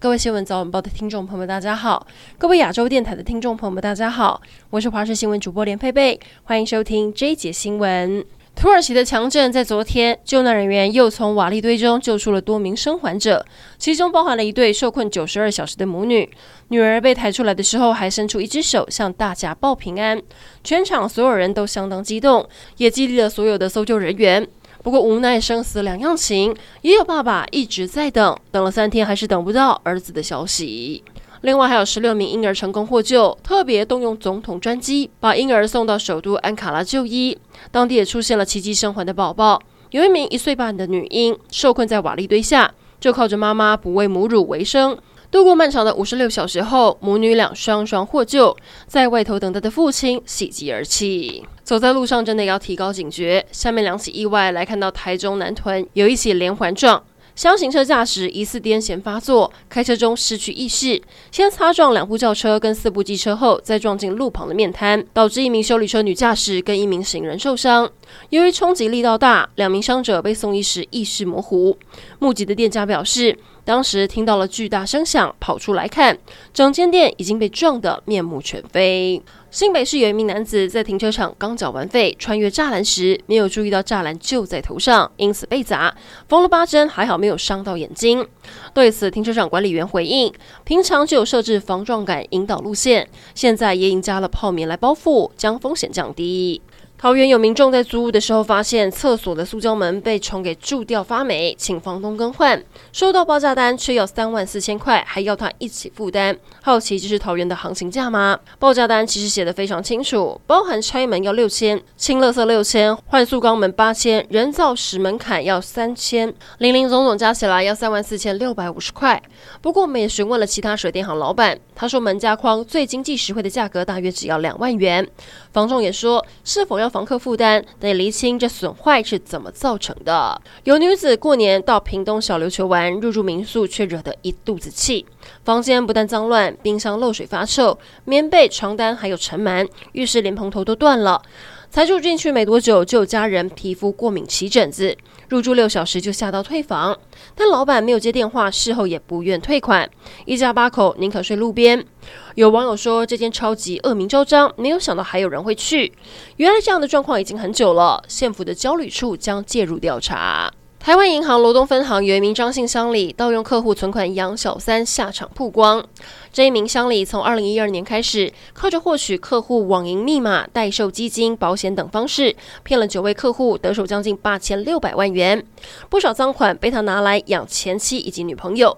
各位新闻早晚报的听众朋友们，大家好；各位亚洲电台的听众朋友们，大家好。我是华视新闻主播连佩佩，欢迎收听这一节新闻。土耳其的强震在昨天，救难人员又从瓦砾堆中救出了多名生还者，其中包含了一对受困九十二小时的母女。女儿被抬出来的时候，还伸出一只手向大家报平安。全场所有人都相当激动，也激励了所有的搜救人员。不过无奈生死两样情，也有爸爸一直在等，等了三天还是等不到儿子的消息。另外还有十六名婴儿成功获救，特别动用总统专机把婴儿送到首都安卡拉就医，当地也出现了奇迹生还的宝宝，有一名一岁半的女婴受困在瓦砾堆下，就靠着妈妈哺喂母乳为生。度过漫长的五十六小时后，母女俩双双获救，在外头等待的父亲喜极而泣。走在路上真的要提高警觉。下面两起意外来看到台中南屯有一起连环撞。厢型车驾驶疑似癫痫发作，开车中失去意识，先擦撞两部轿车跟四部机车后，再撞进路旁的面摊，导致一名修理车女驾驶跟一名行人受伤。由于冲击力道大，两名伤者被送医时意识模糊。目击的店家表示，当时听到了巨大声响，跑出来看，整间店已经被撞得面目全非。新北市有一名男子在停车场刚缴完费，穿越栅栏时没有注意到栅栏就在头上，因此被砸，缝了八针，还好没有伤到眼睛。对此，停车场管理员回应：平常就有设置防撞杆引导路线，现在也引加了泡棉来包覆，将风险降低。桃园有民众在租屋的时候，发现厕所的塑胶门被虫给蛀掉发霉，请房东更换。收到报价单却要三万四千块，还要他一起负担。好奇这是桃园的行情价吗？报价单其实写得非常清楚，包含拆门要六千，清垃圾六千，换塑钢门八千，人造石门槛要三千，零零总总加起来要三万四千六百五十块。不过我们也询问了其他水电行老板，他说门架框最经济实惠的价格大约只要两万元。房仲也说是否要。房客负担得厘清这损坏是怎么造成的。有女子过年到屏东小琉球玩，入住民宿却惹得一肚子气。房间不但脏乱，冰箱漏水发臭，棉被、床单还有尘螨，浴室连蓬头都断了。才住进去没多久，就有家人皮肤过敏起疹子，入住六小时就吓到退房。但老板没有接电话，事后也不愿退款。一家八口宁可睡路边。有网友说，这间超级恶名昭彰，没有想到还有人会去。原来这样的状况已经很久了，县府的焦虑处将介入调查。台湾银行罗东分行有一名张姓乡里盗用客户存款养小三下场曝光。这一名乡里从二零一二年开始，靠着获取客户网银密码、代售基金、保险等方式，骗了九位客户，得手将近八千六百万元。不少赃款被他拿来养前妻以及女朋友。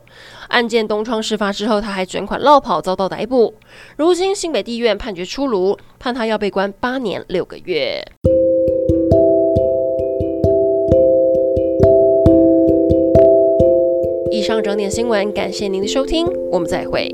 案件东窗事发之后，他还卷款落跑，遭到逮捕。如今新北地院判决出炉，判他要被关八年六个月。以上整点新闻，感谢您的收听，我们再会。